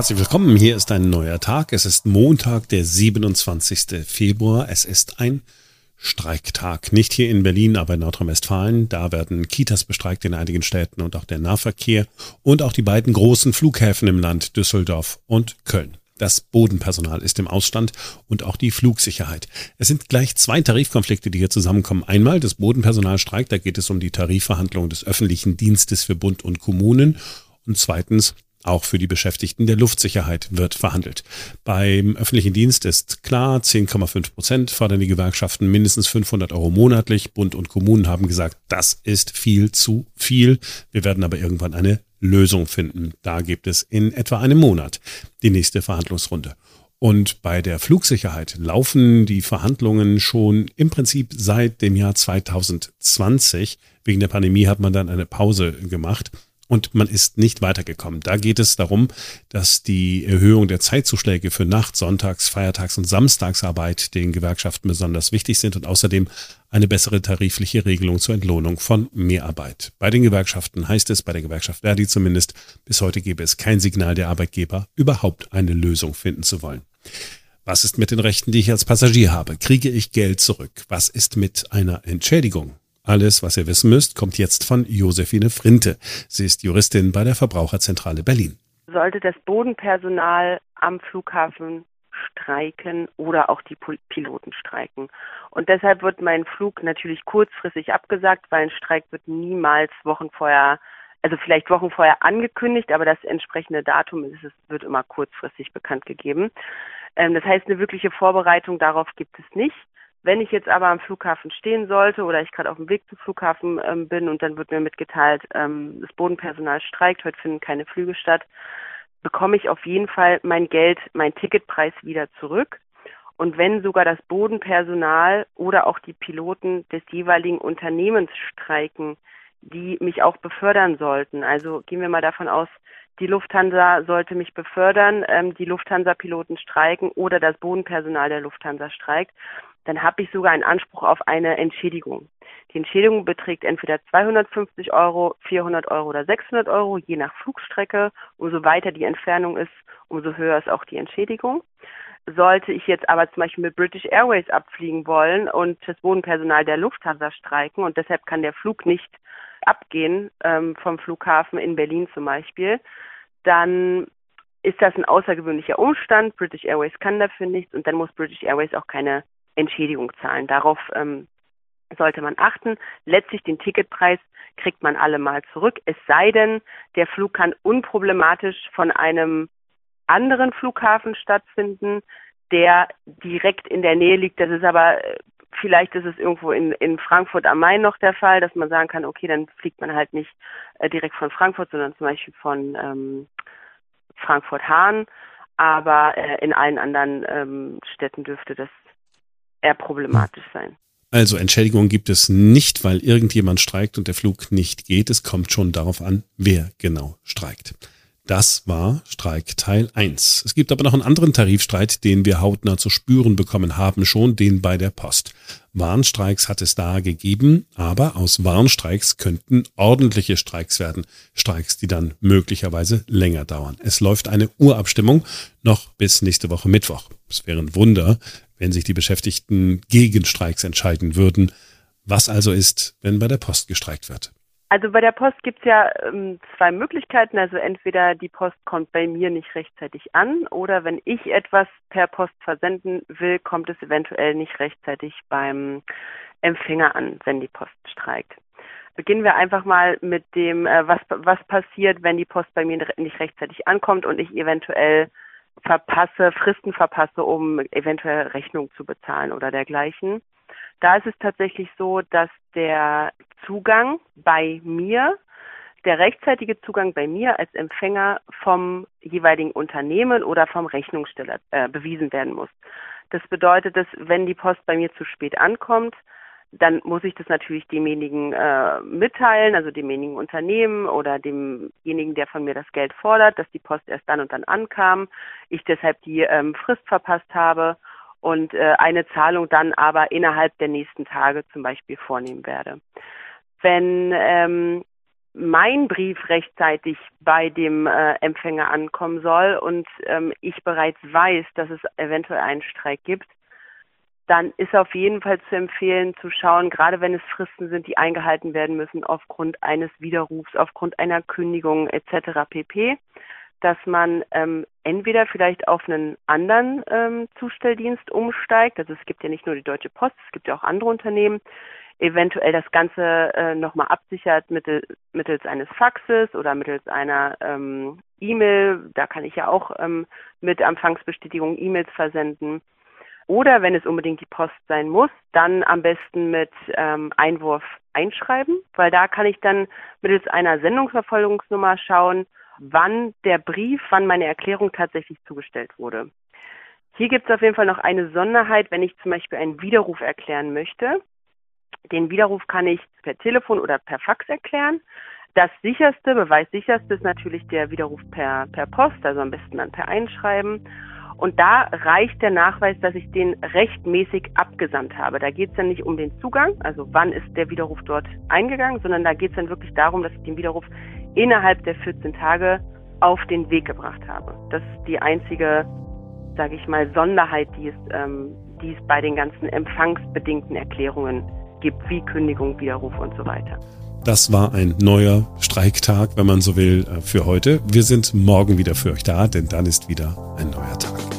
Herzlich willkommen. Hier ist ein neuer Tag. Es ist Montag, der 27. Februar. Es ist ein Streiktag. Nicht hier in Berlin, aber in Nordrhein-Westfalen. Da werden Kitas bestreikt in einigen Städten und auch der Nahverkehr und auch die beiden großen Flughäfen im Land Düsseldorf und Köln. Das Bodenpersonal ist im Ausstand und auch die Flugsicherheit. Es sind gleich zwei Tarifkonflikte, die hier zusammenkommen. Einmal das Bodenpersonal streikt, da geht es um die Tarifverhandlungen des öffentlichen Dienstes für Bund und Kommunen. Und zweitens auch für die Beschäftigten der Luftsicherheit wird verhandelt. Beim öffentlichen Dienst ist klar, 10,5 Prozent fordern die Gewerkschaften mindestens 500 Euro monatlich. Bund und Kommunen haben gesagt, das ist viel zu viel. Wir werden aber irgendwann eine Lösung finden. Da gibt es in etwa einem Monat die nächste Verhandlungsrunde. Und bei der Flugsicherheit laufen die Verhandlungen schon im Prinzip seit dem Jahr 2020. Wegen der Pandemie hat man dann eine Pause gemacht und man ist nicht weitergekommen. Da geht es darum, dass die Erhöhung der Zeitzuschläge für Nacht-, Sonntags-, Feiertags- und Samstagsarbeit den Gewerkschaften besonders wichtig sind und außerdem eine bessere tarifliche Regelung zur Entlohnung von Mehrarbeit. Bei den Gewerkschaften heißt es, bei der Gewerkschaft Verdi zumindest, bis heute gäbe es kein Signal der Arbeitgeber, überhaupt eine Lösung finden zu wollen. Was ist mit den Rechten, die ich als Passagier habe? Kriege ich Geld zurück? Was ist mit einer Entschädigung? Alles, was ihr wissen müsst, kommt jetzt von Josephine Frinte. Sie ist Juristin bei der Verbraucherzentrale Berlin. Sollte das Bodenpersonal am Flughafen streiken oder auch die Piloten streiken. Und deshalb wird mein Flug natürlich kurzfristig abgesagt, weil ein Streik wird niemals Wochen vorher, also vielleicht Wochen vorher angekündigt, aber das entsprechende Datum ist, es wird immer kurzfristig bekannt gegeben. Ähm, das heißt, eine wirkliche Vorbereitung darauf gibt es nicht. Wenn ich jetzt aber am Flughafen stehen sollte oder ich gerade auf dem Weg zum Flughafen ähm, bin und dann wird mir mitgeteilt, ähm, das Bodenpersonal streikt, heute finden keine Flüge statt, bekomme ich auf jeden Fall mein Geld, mein Ticketpreis wieder zurück. Und wenn sogar das Bodenpersonal oder auch die Piloten des jeweiligen Unternehmens streiken, die mich auch befördern sollten, also gehen wir mal davon aus, die Lufthansa sollte mich befördern, ähm, die Lufthansa-Piloten streiken oder das Bodenpersonal der Lufthansa streikt, dann habe ich sogar einen Anspruch auf eine Entschädigung. Die Entschädigung beträgt entweder 250 Euro, 400 Euro oder 600 Euro, je nach Flugstrecke. Umso weiter die Entfernung ist, umso höher ist auch die Entschädigung. Sollte ich jetzt aber zum Beispiel mit British Airways abfliegen wollen und das Bodenpersonal der Lufthansa streiken und deshalb kann der Flug nicht abgehen ähm, vom Flughafen in Berlin zum Beispiel, dann ist das ein außergewöhnlicher Umstand. British Airways kann dafür nichts und dann muss British Airways auch keine Entschädigung zahlen. Darauf ähm, sollte man achten. Letztlich den Ticketpreis kriegt man allemal zurück, es sei denn, der Flug kann unproblematisch von einem anderen Flughafen stattfinden, der direkt in der Nähe liegt. Das ist aber äh, vielleicht ist es irgendwo in, in Frankfurt am Main noch der Fall, dass man sagen kann, okay, dann fliegt man halt nicht äh, direkt von Frankfurt, sondern zum Beispiel von ähm, Frankfurt-Hahn. Aber äh, in allen anderen ähm, Städten dürfte das eher problematisch sein. Also Entschädigung gibt es nicht, weil irgendjemand streikt und der Flug nicht geht. Es kommt schon darauf an, wer genau streikt. Das war Streik Teil 1. Es gibt aber noch einen anderen Tarifstreit, den wir hautnah zu spüren bekommen haben, schon den bei der Post. Warnstreiks hat es da gegeben, aber aus Warnstreiks könnten ordentliche Streiks werden. Streiks, die dann möglicherweise länger dauern. Es läuft eine Urabstimmung noch bis nächste Woche Mittwoch. Es wäre ein Wunder, wenn sich die Beschäftigten gegen Streiks entscheiden würden. Was also ist, wenn bei der Post gestreikt wird? Also bei der Post gibt es ja ähm, zwei Möglichkeiten. Also entweder die Post kommt bei mir nicht rechtzeitig an oder wenn ich etwas per Post versenden will, kommt es eventuell nicht rechtzeitig beim Empfänger an, wenn die Post streikt. Beginnen wir einfach mal mit dem, äh, was, was passiert, wenn die Post bei mir nicht rechtzeitig ankommt und ich eventuell verpasse, Fristen verpasse, um eventuell Rechnung zu bezahlen oder dergleichen. Da ist es tatsächlich so, dass der Zugang bei mir, der rechtzeitige Zugang bei mir als Empfänger vom jeweiligen Unternehmen oder vom Rechnungssteller äh, bewiesen werden muss. Das bedeutet, dass wenn die Post bei mir zu spät ankommt, dann muss ich das natürlich demjenigen äh, mitteilen, also demjenigen Unternehmen oder demjenigen, der von mir das Geld fordert, dass die Post erst dann und dann ankam, ich deshalb die ähm, Frist verpasst habe und äh, eine Zahlung dann aber innerhalb der nächsten Tage zum Beispiel vornehmen werde. Wenn ähm, mein Brief rechtzeitig bei dem äh, Empfänger ankommen soll und ähm, ich bereits weiß, dass es eventuell einen Streik gibt, dann ist auf jeden Fall zu empfehlen, zu schauen, gerade wenn es Fristen sind, die eingehalten werden müssen aufgrund eines Widerrufs, aufgrund einer Kündigung etc. pp, dass man ähm, entweder vielleicht auf einen anderen ähm, Zustelldienst umsteigt. Also es gibt ja nicht nur die Deutsche Post, es gibt ja auch andere Unternehmen, eventuell das Ganze äh, nochmal absichert mittel, mittels eines Faxes oder mittels einer ähm, E-Mail. Da kann ich ja auch ähm, mit Empfangsbestätigung E-Mails versenden. Oder wenn es unbedingt die Post sein muss, dann am besten mit ähm, Einwurf einschreiben, weil da kann ich dann mittels einer Sendungsverfolgungsnummer schauen, wann der Brief, wann meine Erklärung tatsächlich zugestellt wurde. Hier gibt es auf jeden Fall noch eine Sonderheit, wenn ich zum Beispiel einen Widerruf erklären möchte. Den Widerruf kann ich per Telefon oder per Fax erklären. Das sicherste, beweissicherste ist natürlich der Widerruf per, per Post, also am besten dann per Einschreiben. Und da reicht der Nachweis, dass ich den rechtmäßig abgesandt habe. Da geht es dann nicht um den Zugang, also wann ist der Widerruf dort eingegangen, sondern da geht es dann wirklich darum, dass ich den Widerruf innerhalb der 14 Tage auf den Weg gebracht habe. Das ist die einzige, sage ich mal, Sonderheit, die es, ähm, die es bei den ganzen empfangsbedingten Erklärungen gibt, wie Kündigung, Widerruf und so weiter. Das war ein neuer Streiktag, wenn man so will, äh, für heute. Wir sind morgen wieder für euch da, denn dann ist wieder ein neuer Tag.